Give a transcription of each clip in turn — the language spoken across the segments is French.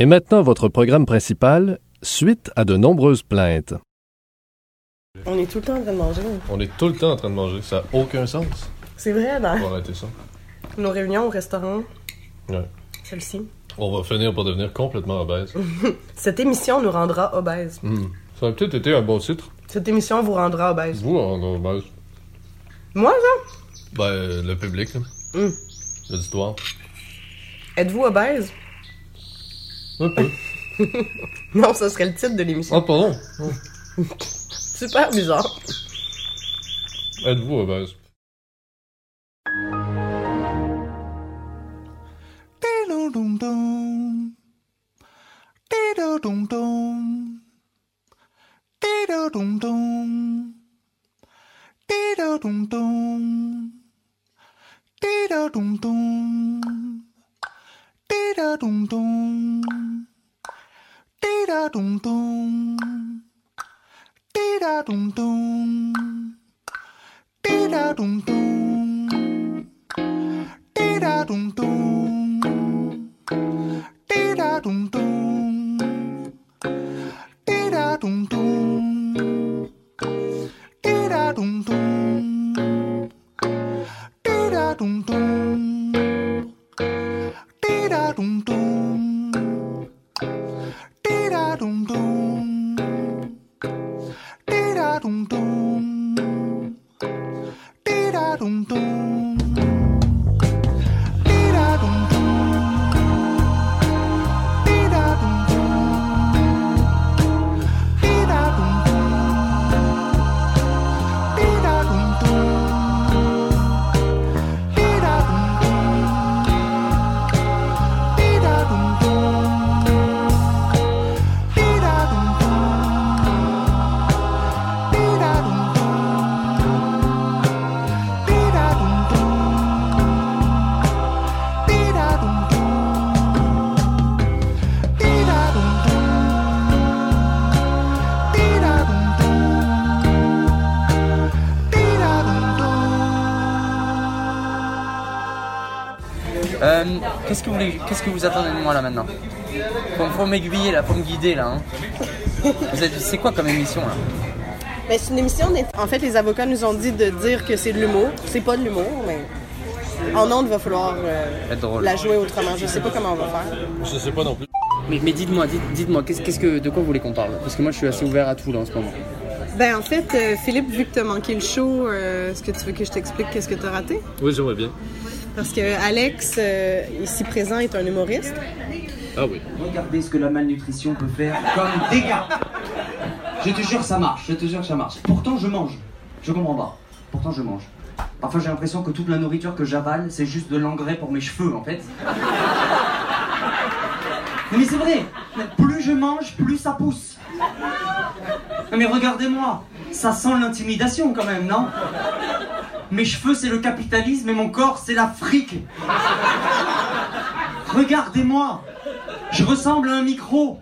Et maintenant, votre programme principal, suite à de nombreuses plaintes. On est tout le temps en train de manger. On est tout le temps en train de manger. Ça n'a aucun sens. C'est vrai, dans On va arrêter ça. nos réunions au restaurant, Ouais. celle-ci. On va finir par devenir complètement obèse. Cette émission nous rendra obèses. Hmm. Ça a peut-être été un bon titre. Cette émission vous rendra obèses. Vous, en obèse. Moi, ça? Ben, le public, là. Hmm. L'auditoire. Êtes-vous obèse? Un peu. Non, ça serait le titre de l'émission. Ah, pardon. Oh. Super bizarre. Êtes-vous Da dum dum. Dee da dum dum. Dee da dum dum. Dee da dum dum. Dee da dum dum. Dee da dum dum. Dee da dum dum. Dee da dum dum. Dee da dum dum. Euh, qu'est-ce que vous voulez, qu'est-ce que vous attendez de moi là maintenant faut, faut m'aiguiller là, faut me guider là. hein. Vous êtes, c'est quoi comme émission là Mais c'est une émission. En fait, les avocats nous ont dit de dire que c'est de l'humour. C'est pas de l'humour, mais. En ondes, il va falloir euh, Être drôle. la jouer autrement. Je sais pas comment on va faire. Je sais pas non plus. Mais, mais dites-moi, dites, dites-moi, qu'est-ce, qu'est-ce que, de quoi vous voulez qu'on parle? Parce que moi je suis assez ouvert à tout là en ce moment. Ben, en fait, euh, Philippe, vu que t'as manqué le show, euh, est-ce que tu veux que je t'explique qu'est-ce que t'as raté? Oui, j'aimerais bien. Parce que Alex, euh, ici présent, est un humoriste. Ah oui. Regardez ce que la malnutrition peut faire comme dégâts. Je te jure, ça marche. Je te jure, ça marche. Pourtant, je mange. Je comprends pas. Pourtant, je mange. Parfois, j'ai l'impression que toute la nourriture que j'avale, c'est juste de l'engrais pour mes cheveux, en fait. Non, mais c'est vrai. Plus je mange, plus ça pousse. Non, mais regardez-moi. Ça sent l'intimidation, quand même, non? Mes cheveux, c'est le capitalisme et mon corps, c'est l'Afrique. Regardez-moi. Je ressemble à un micro.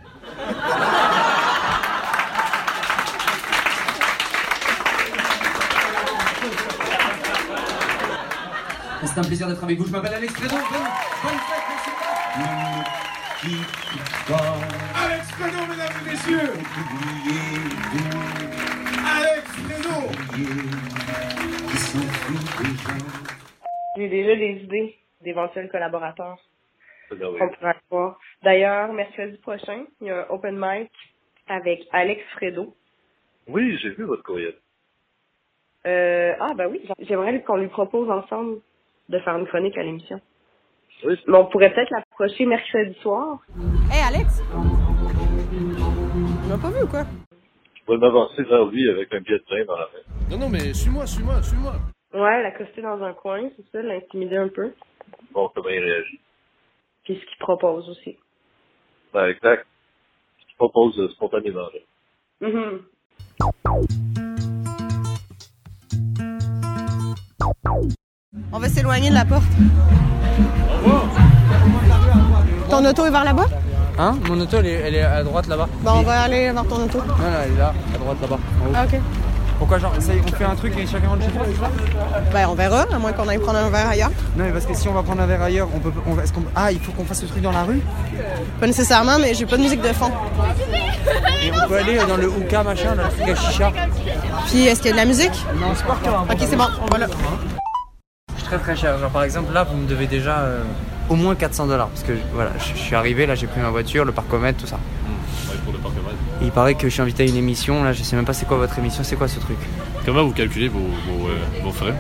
C'est un plaisir d'être avec vous. Je m'appelle Alex Fredo. Bonne, bonne fête, merci. Alex Fredo, mesdames et messieurs J'ai déjà des idées d'éventuels collaborateurs qu'on pourrait avoir. D'ailleurs, mercredi prochain, il y a un open mic avec Alex Fredo. Oui, j'ai vu votre courriel. Euh, ah, ben oui, j'aimerais qu'on lui propose ensemble de faire une chronique à l'émission. Oui. Mais on pourrait peut-être l'approcher mercredi soir. Hey, Alex! Tu m'as pas vu ou quoi? Je pourrais m'avancer vers lui avec un billet de train dans la main. Non, non, mais suis-moi, suis-moi, suis-moi. Ouais, l'accoster dans un coin, c'est ça, l'intimider un peu. Bon, comment il réagit. Puis ce qu'il propose aussi. Ben, exact. Je propose euh, spontanément. là. Mhm. On va s'éloigner de la porte. Ton auto est vers là-bas? Hein? Mon auto elle est, elle est à droite là-bas. Bon, on va aller vers ton auto. Non, non, elle est là, à droite là-bas. en haut. Ah, ok. Pourquoi genre ça on fait un truc et chacun rentre chez soi c'est ça Ben, on verra, à moins qu'on aille prendre un verre ailleurs. Non mais parce que si on va prendre un verre ailleurs, on peut. On, va- est-ce qu'on- ah, il faut qu'on fasse ce truc dans la rue Pas nécessairement, mais j'ai pas de musique de fond. et on peut aller dans le hookah machin, là, le truc à chicha. Puis, est-ce qu'il y a de la musique? Non, c'est pas grave. Ok, c'est bon, on va là. Je suis très très cher. Genre par exemple là, vous me devez déjà euh, au moins 400 dollars parce que voilà, je je suis arrivé là, j'ai pris ma voiture, le parcomètre, tout ça. Ouais, pour le parcomètre. Et il paraît que je suis invité à une émission. Là, je sais même pas c'est quoi votre émission, c'est quoi ce truc Comment vous calculez vos, vos, euh, vos frais?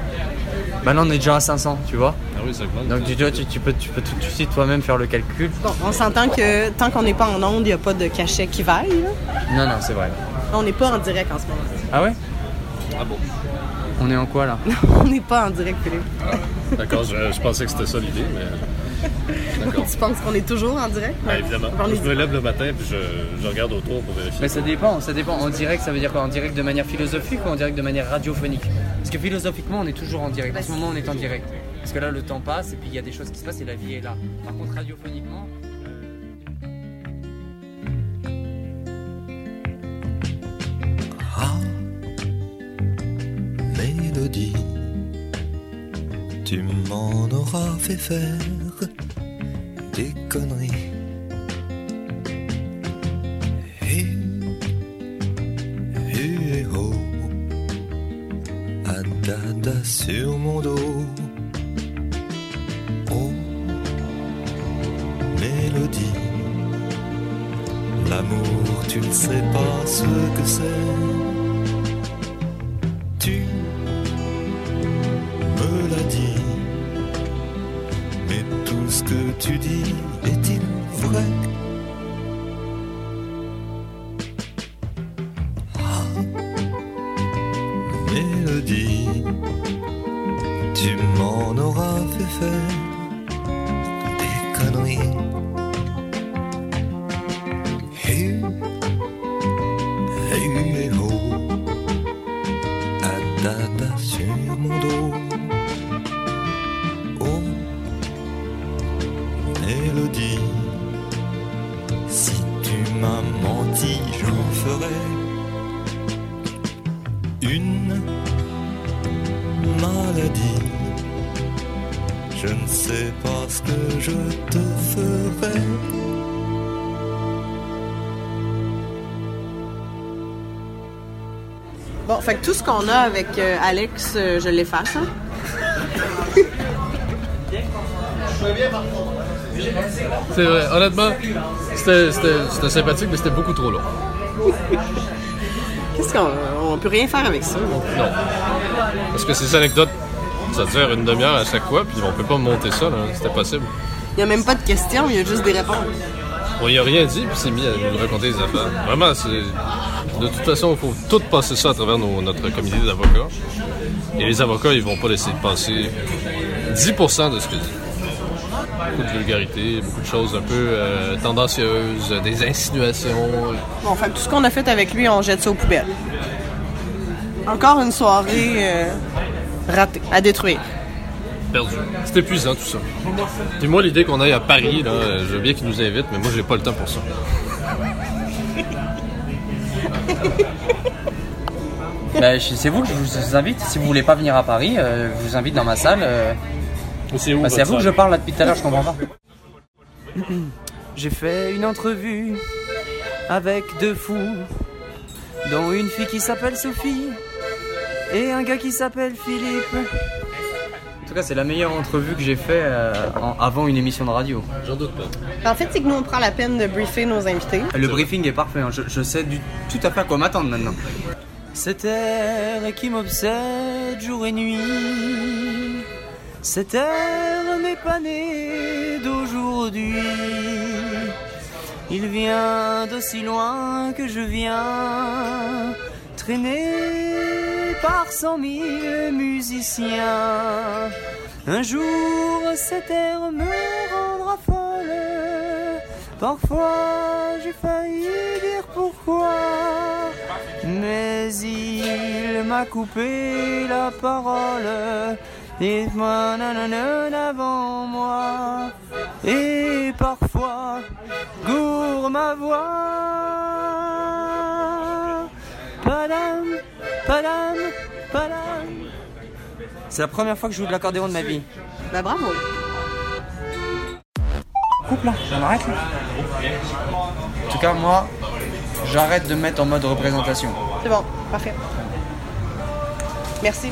Bah là, on est déjà à 500, tu vois. Ah oui, ça augmente. Donc tu, tu, tu- tu peux, tu peux tout de suite toi-même faire le calcul. Bon, on s'entend que tant qu'on n'est pas en onde, il n'y a pas de cachet qui vaille. là. Non, non, c'est vrai. On n'est pas en direct en ce moment. Ah ouais? Ah bon? On est en quoi là? On n'est pas en direct, Philippe. D'accord, je, je pensais que c'était ça l'idée, mais. Tu penses qu'on est toujours en direct? Ah, évidemment. On est- Je me lève le matin puis je, je regarde autour pour vérifier. Mais ça dépend, ça dépend. En direct, ça veut dire quoi? En direct de manière philosophique ou en direct de manière radiophonique? Parce que philosophiquement, on est toujours en direct. En ce moment, on est en direct. Parce que là, le temps passe et puis il y a des choses qui se passent et la vie est là. Par contre, radiophoniquement. Ah, mélodie, tu m'en auras fait faire des conneries. Et, et oh, dada sur mon dos. Oh, mélodie. L'amour, tu ne sais pas ce que c'est. Tu dis est-il vrai? Ah, mélodie, tu m'en auras fait faire qu'on a avec euh, Alex, euh, je l'efface. hein. C'est vrai, honnêtement, c'était- sympathique, mais c'était beaucoup trop long. Qu'est-ce qu'on on peut rien faire avec ça? Non. Parce que ces anecdotes, ça dure une demi-heure à chaque fois, puis on peut pas monter ça, là. C'était possible. Il n'y a même pas de questions, il y a juste des réponses. On y a rien dit, puis c'est mis à nous raconter des affaires. Vraiment, c'est. De toute façon, il faut tout passer ça à travers nos- notre comité d'avocats. Et les avocats, ils vont pas laisser passer 10% de ce que dit. Beaucoup de vulgarité, beaucoup de choses un peu euh, tendancieuses, des insinuations. Bon, fait que tout ce qu'on a fait avec lui, on jette ça aux poubelles. Encore une soirée euh, ratée, à détruire. perdu. C'est épuisant tout ça. Puis moi, l'idée qu'on aille à Paris, là, je veux bien qu'ils nous invitent, mais moi, j'ai pas le temps pour ça. Bah, je- c'est vous que je vous invite. Si vous voulez pas venir à Paris, euh, je vous invite dans ma salle. euh, C'est bah, c'est à vous que je parle là depuis tout à l'heure, je comprends pas. J'ai fait une entrevue avec deux fous, dont une fille qui s'appelle Sophie et un gars qui s'appelle Philippe. En tout cas, c'est la meilleure entrevue que j'ai fait euh, avant une émission de radio. J'en doute pas. En fait, c'est que nous, on prend la peine de briefer nos invités. Le briefing est parfait, hein. je, je sais du, tout à fait à quoi m'attendre maintenant. Cet air qui m'obsède jour et nuit, cet air n'est pas né d'aujourd'hui. Il vient d'aussi loin que je viens, traîné par cent mille musiciens. Un jour, cet air me rendra folle. Parfois, j'ai failli dire pourquoi. Mais il m'a coupé la parole. Dites-moi nanana avant moi. Et parfois, gourre ma voix. Padam, padam, C'est la première fois que je joue de l'accordéon de ma vie. Bah bravo. Coupe là, j'en arrête là. En tout cas, moi, j'arrête de me mettre en mode représentation. C'est bon, parfait. Merci.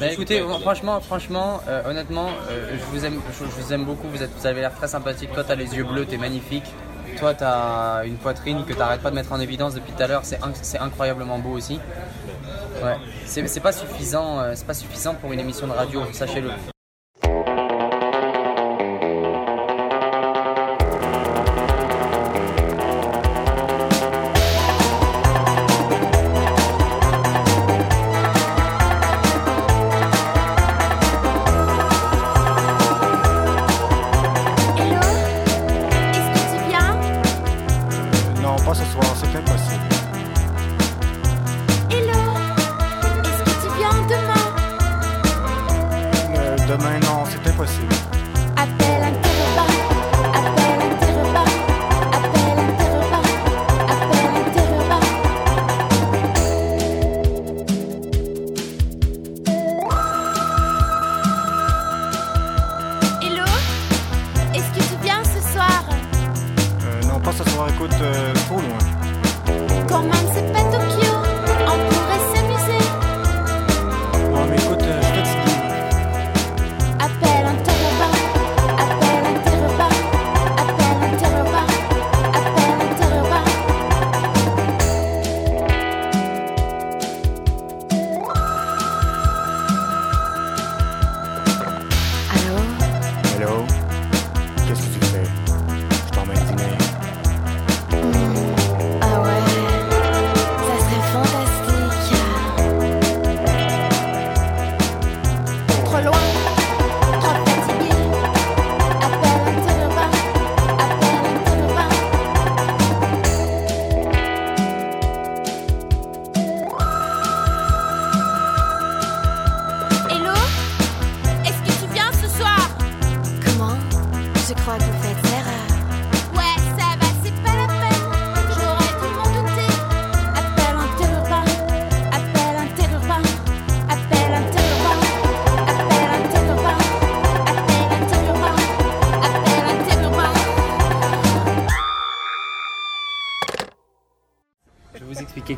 Bah, écoutez, franchement, franchement, euh, honnêtement, euh, je vous aime, je, je vous aime beaucoup. Vous êtes, vous avez l'air très sympathique. Toi, t'as les yeux bleus, t'es magnifique. Toi, t'as une poitrine que t'arrêtes pas de mettre en évidence depuis tout à l'heure. C'est, inc- c'est incroyablement beau aussi. Ouais. C'est, c'est pas suffisant, euh, c'est pas suffisant pour une émission de radio. Sachez-le. Non, pas ce soir, c'est impossible. Hello Est-ce que tu viens demain? Euh, demain, non, c'est impossible.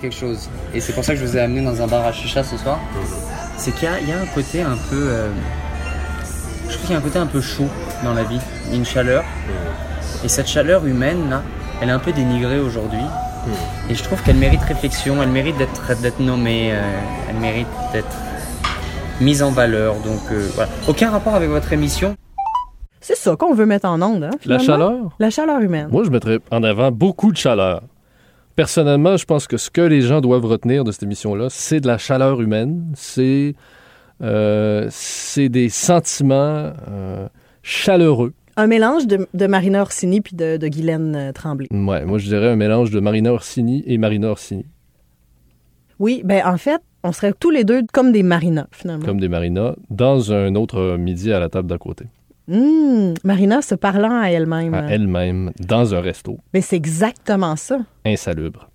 Quelque chose. Et c'est pour ça que je vous ai amené dans un bar à chicha ce soir. C'est qu'il y a, il y a un côté un peu. euh, je trouve qu'il y a un côté un peu chaud dans la vie. Il y a une chaleur. Et cette chaleur humaine, là, elle est un peu dénigrée aujourd'hui. Et je trouve qu'elle mérite réflexion, elle mérite d'être, nommée, euh, elle mérite d'être mise en valeur. Donc euh, voilà. Aucun rapport avec votre émission. C'est ça qu'on veut mettre en onde, hein, La chaleur? La chaleur humaine. Moi, je mettrais en avant beaucoup de chaleur. Personnellement, je pense que ce que les gens doivent retenir de cette émission-là, c'est de la chaleur humaine, c'est euh, des sentiments euh, chaleureux. Un mélange de, de Marina Orsini puis de, de Guylaine euh, Tremblay. Ouais, moi, je dirais un mélange de Marina Orsini et Marina Orsini, Oui, ben en fait, on serait tous les deux comme des Marina, finalement. comme des Marina, dans un autre midi à la table d'à côté, Hum, Marina se parlant à elle-même. à elle-même, dans un resto Mais c'est exactement ça. insalubre.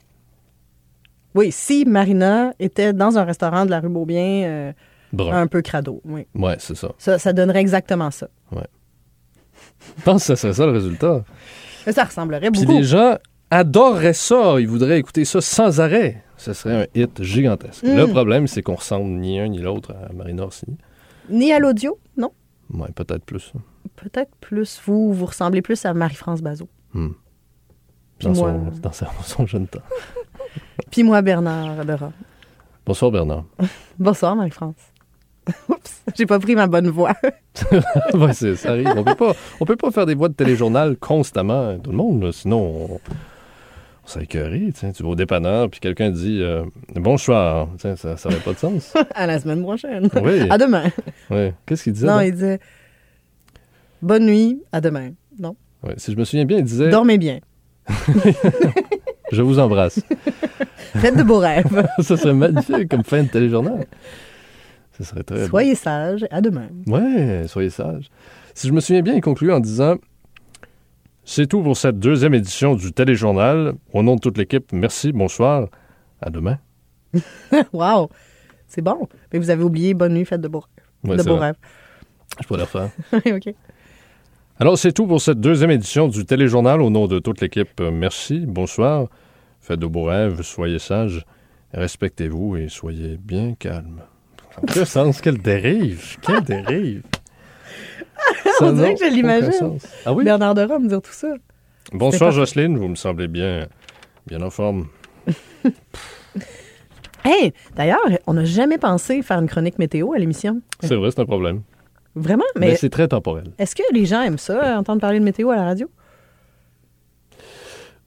Oui, si Marina était dans un restaurant de la rue Beaubien, euh, un peu crado, oui. Ouais, c'est ça. Ça, ça donnerait exactement ça. Ouais. Je pense que ça serait ça le résultat. Mais ça ressemblerait Puis beaucoup. les gens adoreraient ça. Ils voudraient écouter ça sans arrêt. Ce serait un hit gigantesque. Mm. Le problème, c'est qu'on ressemble ni un ni l'autre à Marina Orsini. Ni à l'audio, non? Ouais, peut-être plus. Peut-être plus. Vous, vous ressemblez plus à Marie-France Bazot. Hmm. Puis Dans, moi- son, dans sa- son jeune temps. Puis moi, Bernard Lerat. Bonsoir, Bernard. Bonsoir, Marie-France. Oups, j'ai pas pris ma bonne voix. ça arrive. On peut pas, on peut pas faire des voix de téléjournal constamment, tout le monde, sinon on, on écœuré. tu vas au dépanneur, puis quelqu'un dit euh, Bonsoir. Ça n'aurait pas de sens. à la semaine prochaine. Oui. À demain. Ouais. Qu'est-ce qu'il disait? non, donc? il disait Bonne nuit, à demain. Non. Si je me souviens bien, il disait Dormez bien. Je vous embrasse. Faites de beaux rêves. ça serait magnifique comme fin de téléjournal. Ça serait très Soyez sages. À demain. Ouais, soyez sages. Si je me souviens bien, il conclut en disant C'est tout pour cette deuxième édition du téléjournal. Au nom de toute l'équipe, merci, bonsoir, à demain. wow. C'est bon. Mais vous avez oublié Bonne nuit, fête de beaux rêves. Ouais, de beaux rêves. Je pourrais le refaire. OK. Alors, c'est tout pour cette deuxième édition du Téléjournal. Au nom de toute l'équipe, euh, merci, bonsoir. Faites de beaux rêves, soyez sages, respectez-vous et soyez bien calmes. Quel sens, quelle dérive, quelle dérive. On dirait que je l'imagine. Ah oui? Bernard de Rome dire tout ça. Bonsoir Jocelyne, vous me semblez bien, bien en forme. Hey, d'ailleurs, on n'a jamais pensé faire une chronique météo à l'émission. C'est vrai, c'est un problème. Vraiment? Mais, Mais c'est très temporel. est-ce que les gens aiment ça, entendre parler de météo à la radio?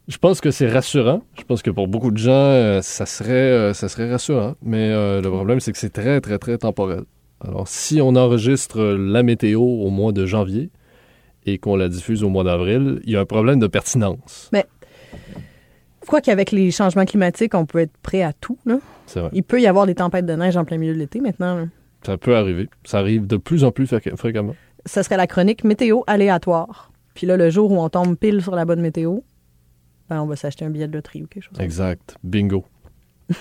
Je pense que c'est rassurant. Je pense que pour beaucoup de gens, euh, ça, serait, euh, ça serait rassurant. Mais euh, le problème, c'est que c'est très, très, très temporel. Alors, si on enregistre la météo au mois de janvier et qu'on la diffuse au mois d'avril, il y a un problème de pertinence. Mais quoi qu'avec les changements climatiques, on peut être prêt à tout. Là. C'est vrai. Il peut y avoir des tempêtes de neige en plein milieu de l'été maintenant. là. Ça peut arriver. Ça arrive de plus en plus fréqu- fréquemment. Ça serait la chronique météo aléatoire. Puis là, le jour où on tombe pile sur la bonne météo, ben, on va s'acheter un billet de loterie ou quelque chose. Exact. Bingo.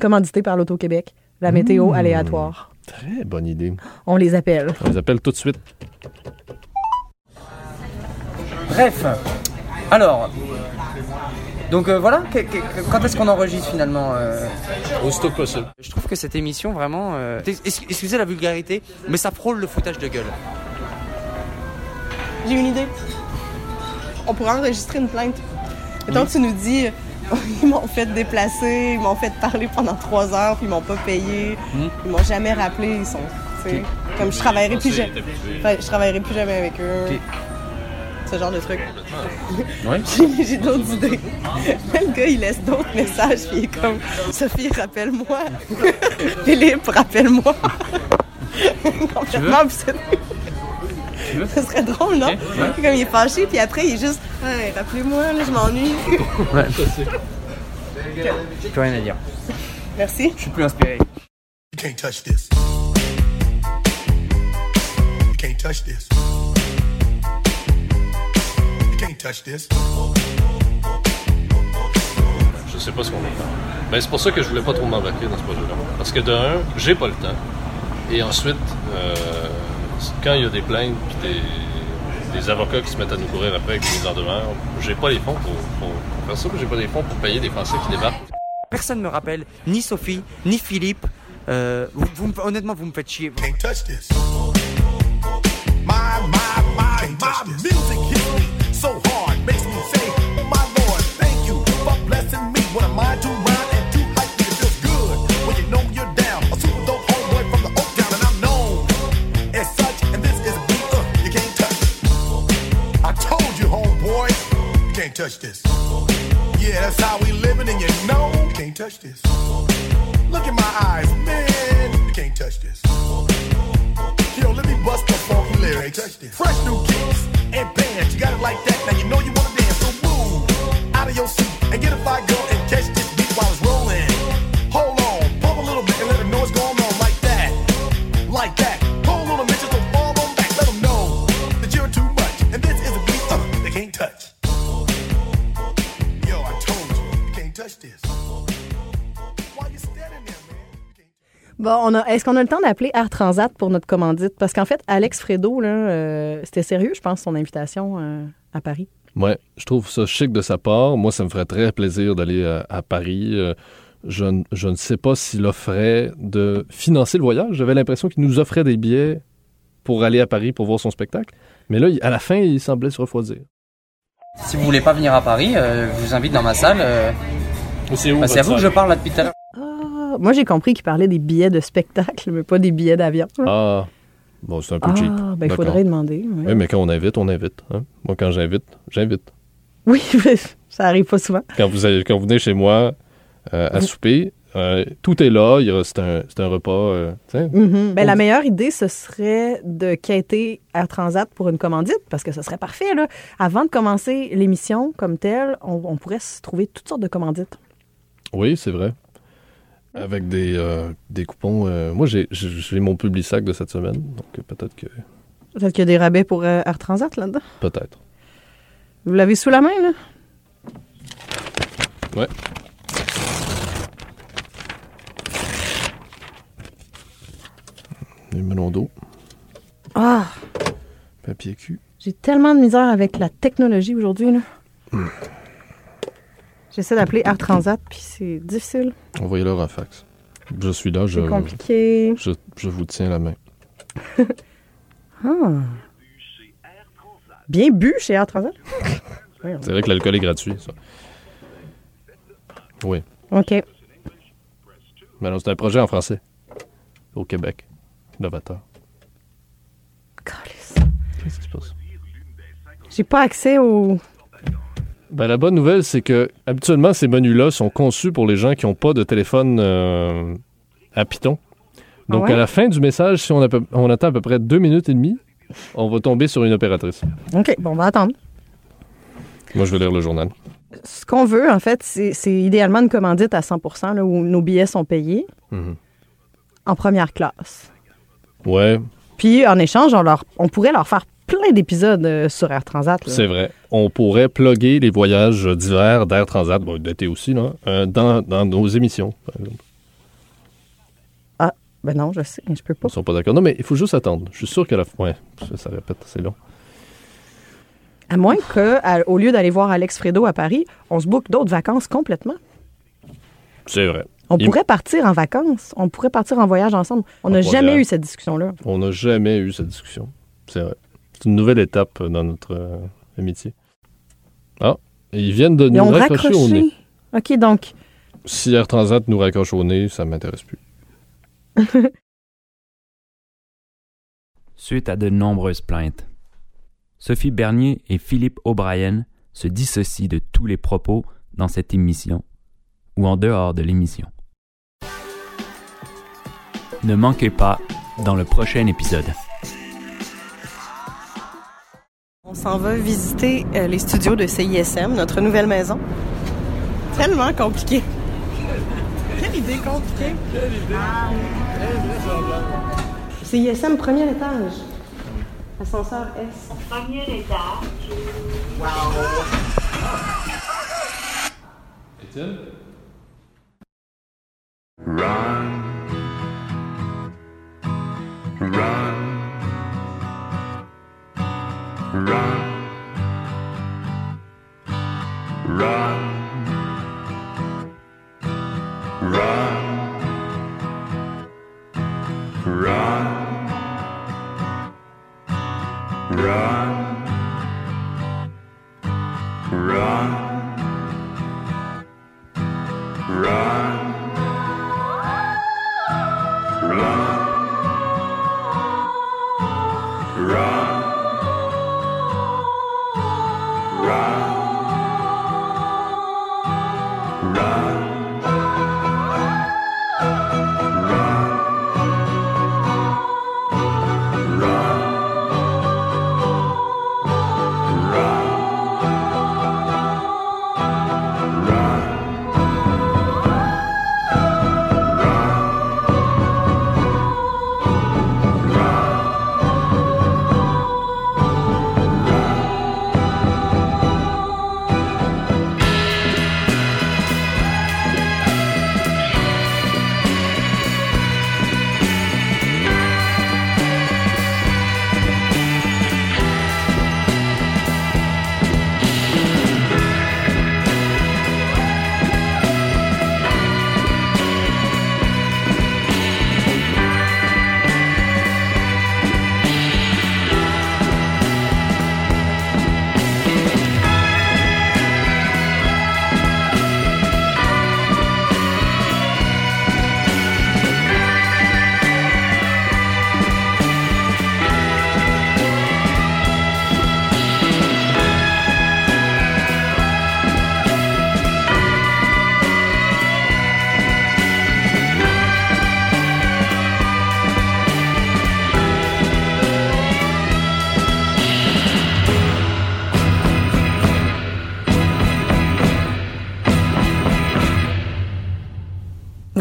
Commandité par l'Auto-Québec. La météo Mmh. aléatoire. Très bonne idée. On les appelle. On les appelle tout de suite. Bref, alors, donc euh, voilà, que- que- quand est-ce qu'on enregistre finalement euh Aussitôt possible. Je trouve que cette émission vraiment, euh, ex- excusez la vulgarité, mais ça frôle le foutage de gueule. J'ai une idée. On pourrait enregistrer une plainte. Mettons que tu nous dis, ils m'ont fait déplacer, ils m'ont fait parler pendant trois heures, puis ils m'ont pas payé, Hmm? ils m'ont jamais rappelé, ils sont, tu sais, comme je travaillerai plus jamais, Enfin, je travaillerai plus jamais avec eux. Ce genre de truc. Ouais. J'ai j'ai d'autres idées. Le gars, il laisse d'autres messages, puis il est comme Sophie, rappelle-moi. Philippe, rappelle-moi. Complètement obsédé. Ce serait drôle, non? Ouais. Comme il est fâché, puis après, il est juste Hey, rappelez-moi, là, je m'ennuie. Ouais. Plus rien à dire. Merci. Je suis plus inspiré. You can't touch this. You can't touch this. You can't touch this. Je sais pas ce qu'on va faire. Ben, c'est pour ça que je voulais pas trop m'embarquer dans ce projet-là. Parce que de un, j'ai pas le temps. Et ensuite, euh, quand il y a des plaintes puis des, des avocats qui se mettent à nous courir après avec des mises en demeure, j'ai pas les fonds pour, pour- pour faire ça. J'ai pas les fonds pour payer des Français qui débarquent. Personne me rappelle, ni Sophie, ni Philippe. Euh, vous, vous me- honnêtement, vous me faites chier. Can't touch this. My, my, my, my music hits Bon, on a, est-ce qu'on a le temps d'appeler Air Transat pour notre commandite? Parce qu'en fait, Alex Fredo, là, euh, c'était sérieux, je pense, son invitation euh, à Paris. Ouais, je trouve ça chic de sa part. Moi, ça me ferait très plaisir d'aller à, à Paris. Euh, je, ne- je ne sais pas s'il offrait de financer le voyage. J'avais l'impression qu'il nous offrait des billets pour aller à Paris pour voir son spectacle. Mais là, à la fin, il semblait se refroidir. Si vous voulez pas venir à Paris, euh, je vous invite dans ma salle. euh, C'est où bah, c'est à vous que je parle là depuis tout à l'heure. Moi, j'ai compris qu'il parlait des billets de spectacle, mais pas des billets d'avion. Ah, bon, c'est un peu Ah, cheap. ben, il faudrait demander. Oui, mais quand on invite, on invite. hein. Moi, quand j'invite, j'invite. Oui, mais ça arrive pas souvent. Quand vous, allez- quand vous venez chez moi euh, à souper, euh, tout est là. C'est un, un repas. euh. Mhm. Ben, la meilleure idée, ce serait de quêter Air Transat pour une commandite, parce que ce serait parfait. Là. Avant de commencer l'émission comme telle, on, on pourrait se trouver toutes sortes de commandites. Oui, c'est vrai. Avec des, euh, des coupons. euh, moi, j'ai- j'ai mon public sac de cette semaine. Donc, peut-être que. Peut-être qu'il y a des rabais pour euh, Air Transat là-dedans? Peut-être. Vous l'avez sous la main, là? Ouais. Un melon d'eau. Ah, Papier cul. j'ai tellement de misère avec la technologie aujourd'hui. là. J'essaie d'appeler Air Transat, puis c'est difficile. Envoyez-leur un fax. Je suis là, je, C'est compliqué. je, je vous tiens la main. Ah. Bien bu chez Air Transat? C'est vrai que l'alcool est gratuit, ça. Oui. OK. Mais non, c'est un projet en français. Au Québec. Novateur. Qu'est-ce qui se passe? J'ai pas accès au. Ben, la bonne nouvelle, c'est que habituellement, ces menus-là sont conçus pour les gens qui n'ont pas de téléphone euh, à Python. Donc, Ah ouais? à la fin du message, si on, a on attend à peu près deux minutes et demie, on va tomber sur une opératrice. OK, bon, on va attendre. Moi, je vais lire le journal. Ce qu'on veut, en fait, c'est c'est idéalement une commandite à 100 là, où nos billets sont payés Mhm. en première classe. Ouais, Puis, en échange, on, leur, on pourrait leur faire plein d'épisodes euh, sur Air Transat. c'est vrai. On pourrait plugger les voyages d'hiver d'Air Transat, bon, d'été aussi, là, euh, dans, dans nos émissions, par exemple. Ah, ben non, je sais, je peux pas. Ils sont pas d'accord. Non, mais il faut juste attendre. Je suis sûr que la... Ouais, ça, ça répète, c'est long. À moins qu'au lieu d'aller voir Alex Fredo à Paris, on se boucle d'autres vacances complètement. C'est vrai. On Il- pourrait partir en vacances. On pourrait partir en voyage ensemble. On n'a jamais eu cette discussion-là. On n'a jamais eu cette discussion. C'est vrai. C'est une nouvelle étape dans notre euh, amitié. Ah, et ils viennent de Ils nous raccrocher au nez. OK, donc, Si Air Transat nous raccroche au nez, ça m'intéresse plus. Suite à de nombreuses plaintes, Sophie Bernier et Philippe O'Brien se dissocient de tous les propos dans cette émission ou en dehors de l'émission. Ne manquez pas dans le prochain épisode. On s'en va visiter euh, les studios de CISM, notre nouvelle maison. Tellement compliqué. Quelle idée compliquée. CISM, premier étage. Ascenseur S. Premier étage. Étienne? Run. Run. rock.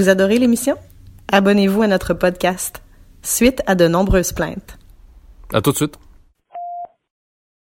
Vous adorez l'émission? Abonnez-vous à notre podcast. Suite à de nombreuses plaintes. À tout de suite.